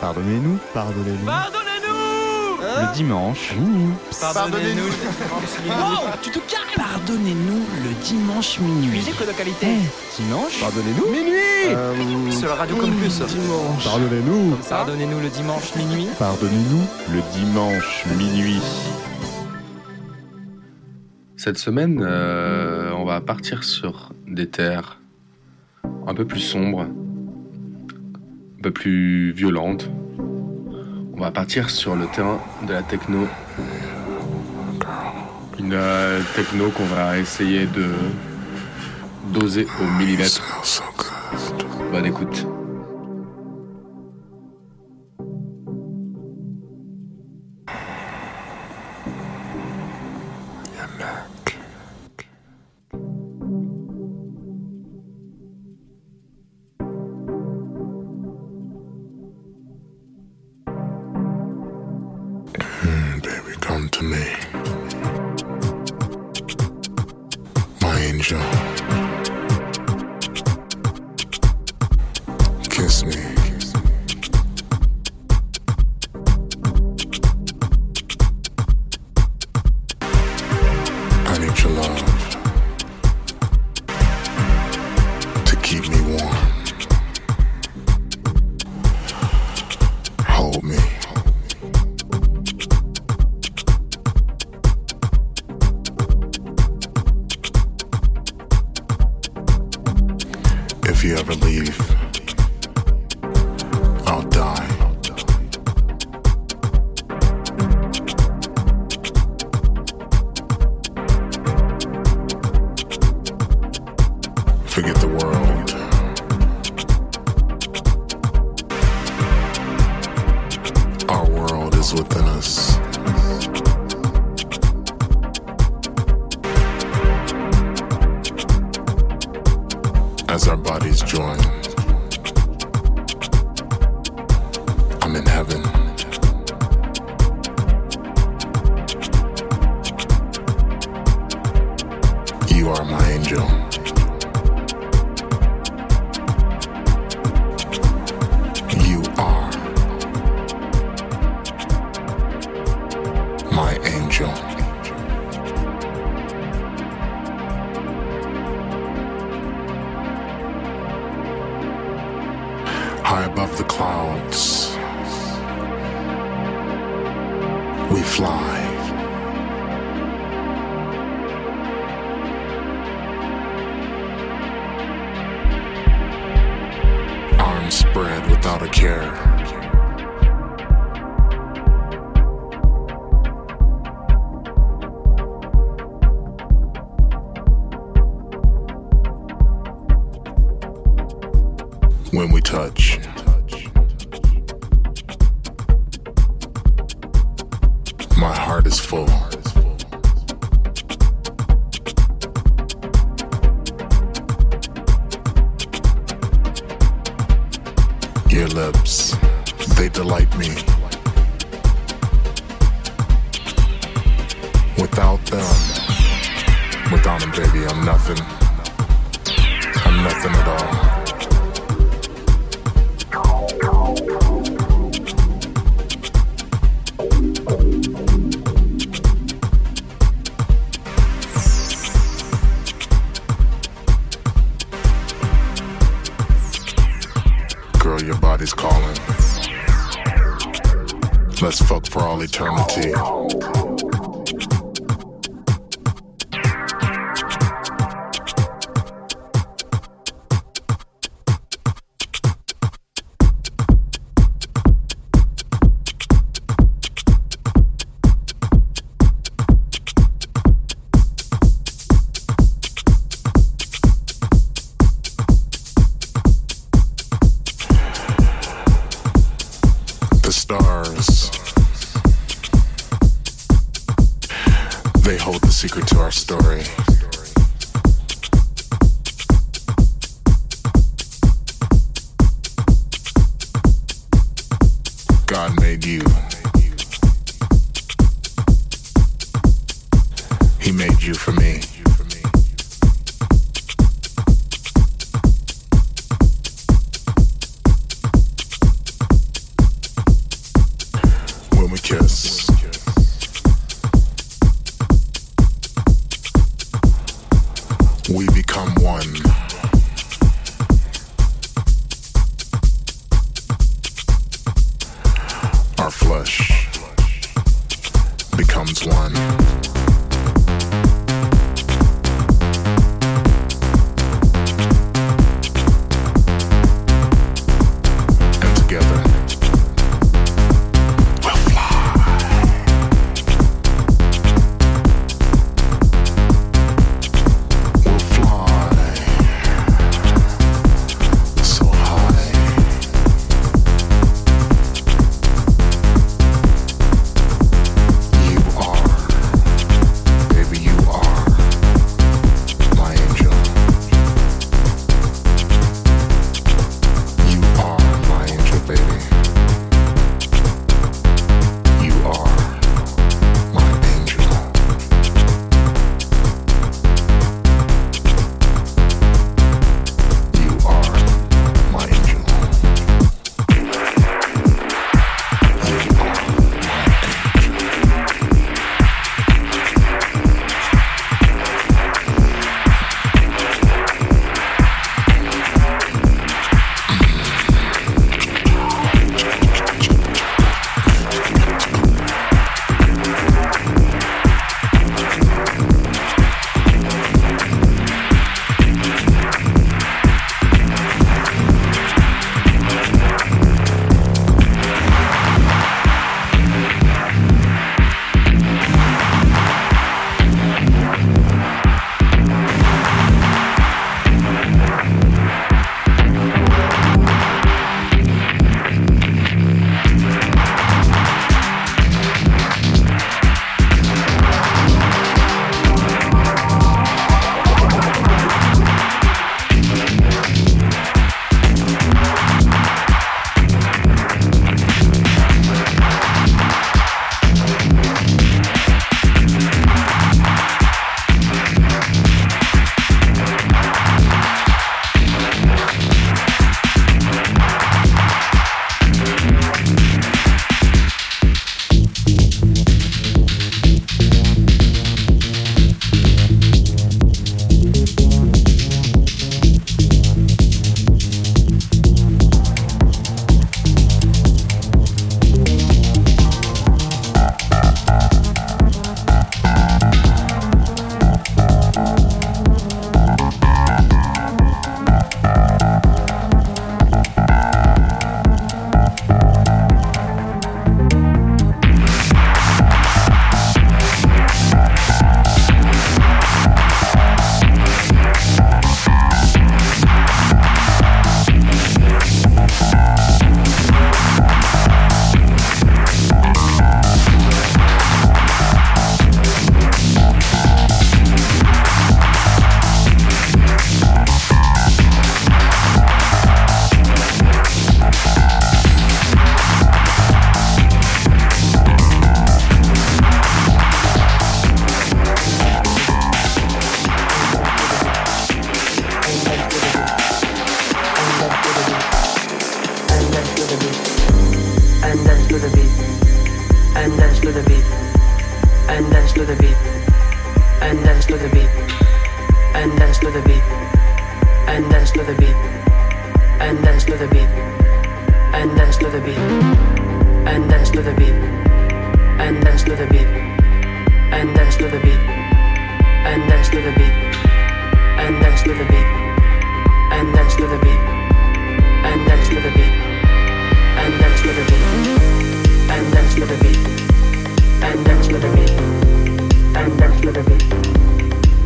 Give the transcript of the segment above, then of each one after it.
Pardonnez-nous, pardonnez-nous. Pardonnez-nous Le dimanche. Pardonnez-nous le dimanche minuit. tu te calmes Pardonnez-nous le dimanche minuit. Musique de qualité. Eh, dimanche Pardonnez-nous. Minuit Euh, Sur la radio Campus. Dimanche. Pardonnez-nous. Pardonnez-nous le dimanche minuit. Pardonnez-nous le dimanche minuit. Cette semaine, euh, on va partir sur des terres un peu plus sombres, un peu plus violentes. On va partir sur le terrain de la techno. Une euh, techno qu'on va essayer de doser au millimètre. Bonne écoute.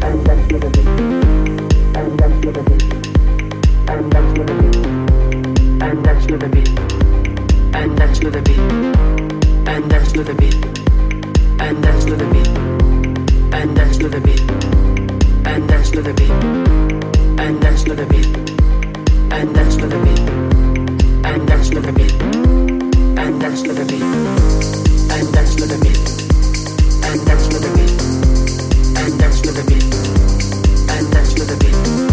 and dance to the beat and dance to the beat and dance to the beat and dance to the beat and dance to the beat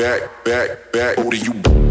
back, back, back, back, back,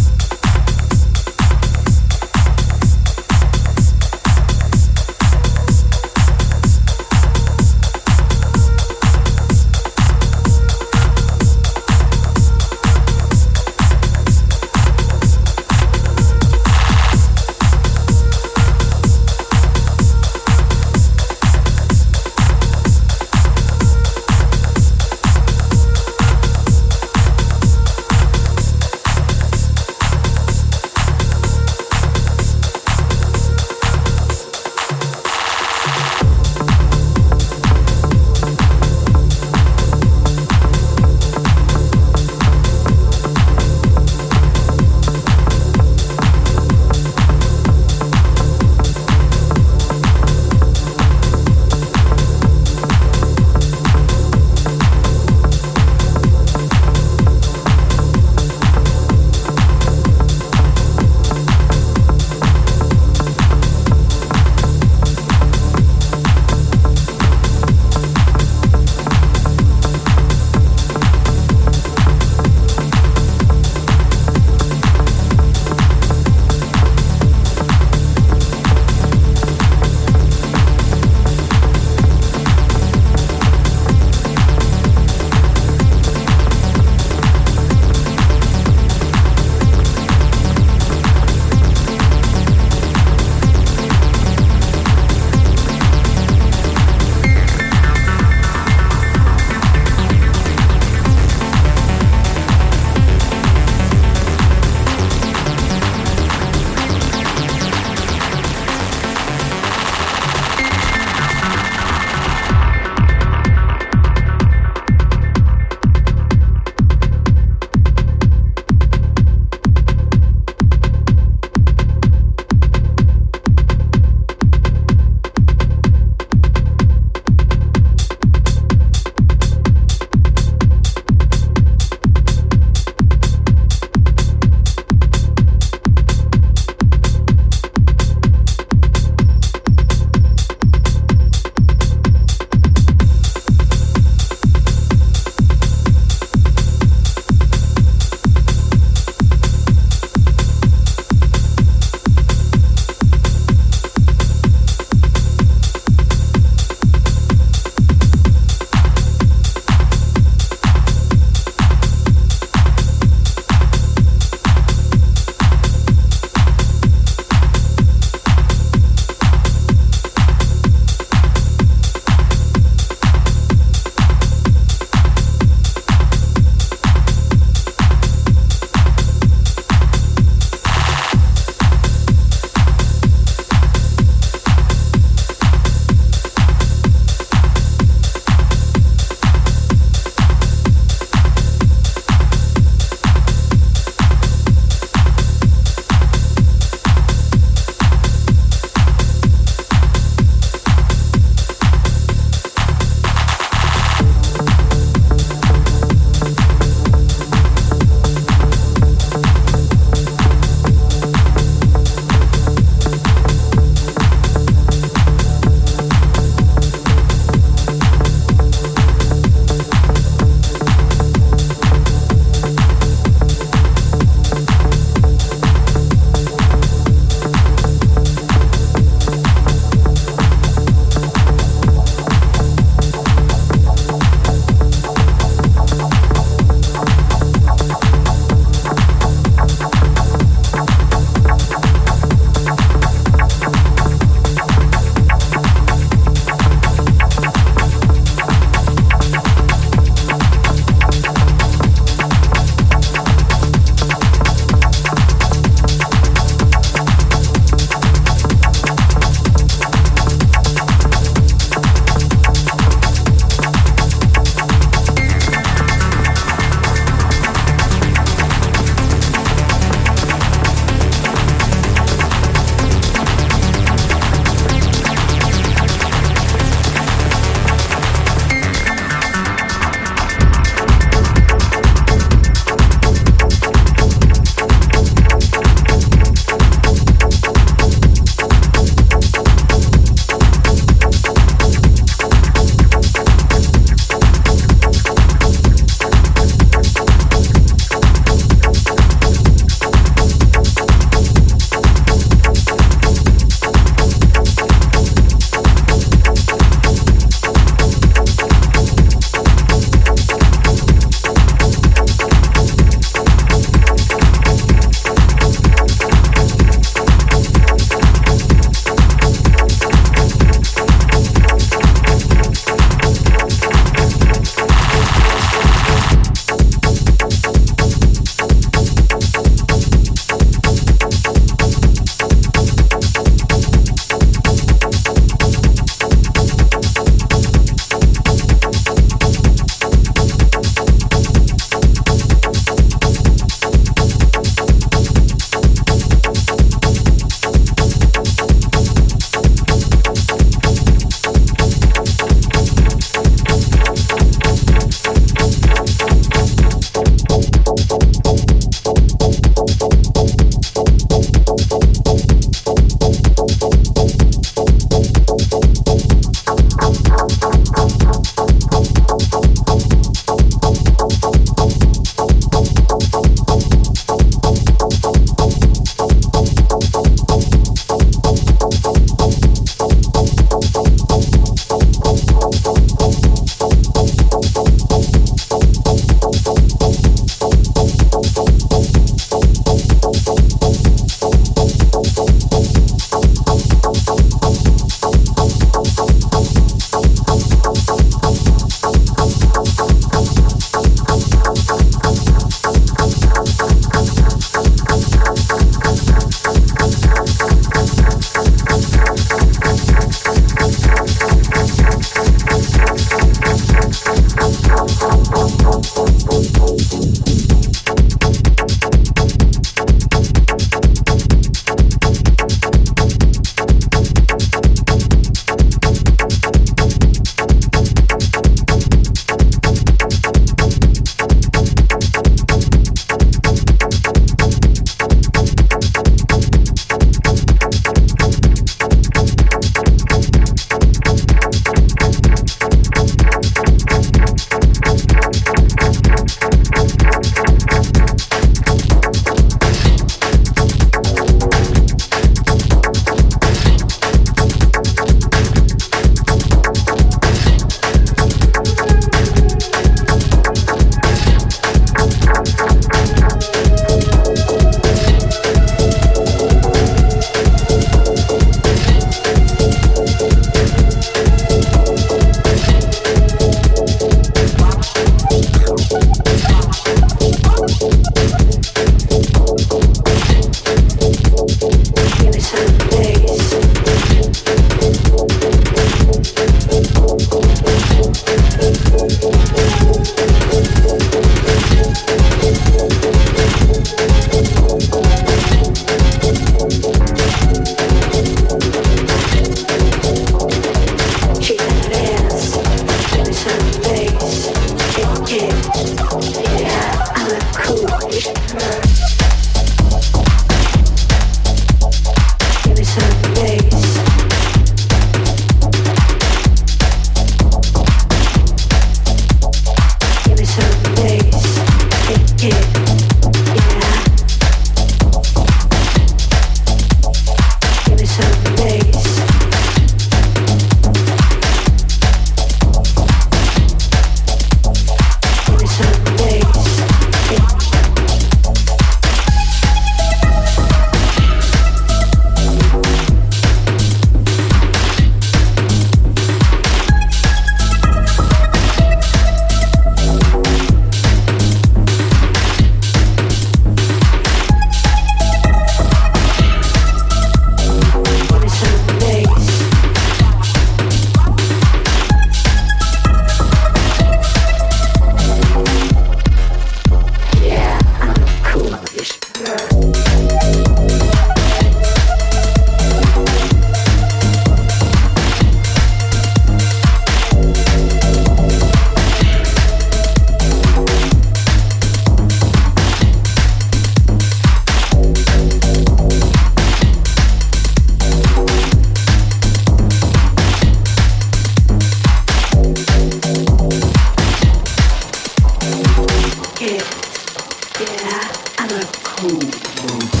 move, move.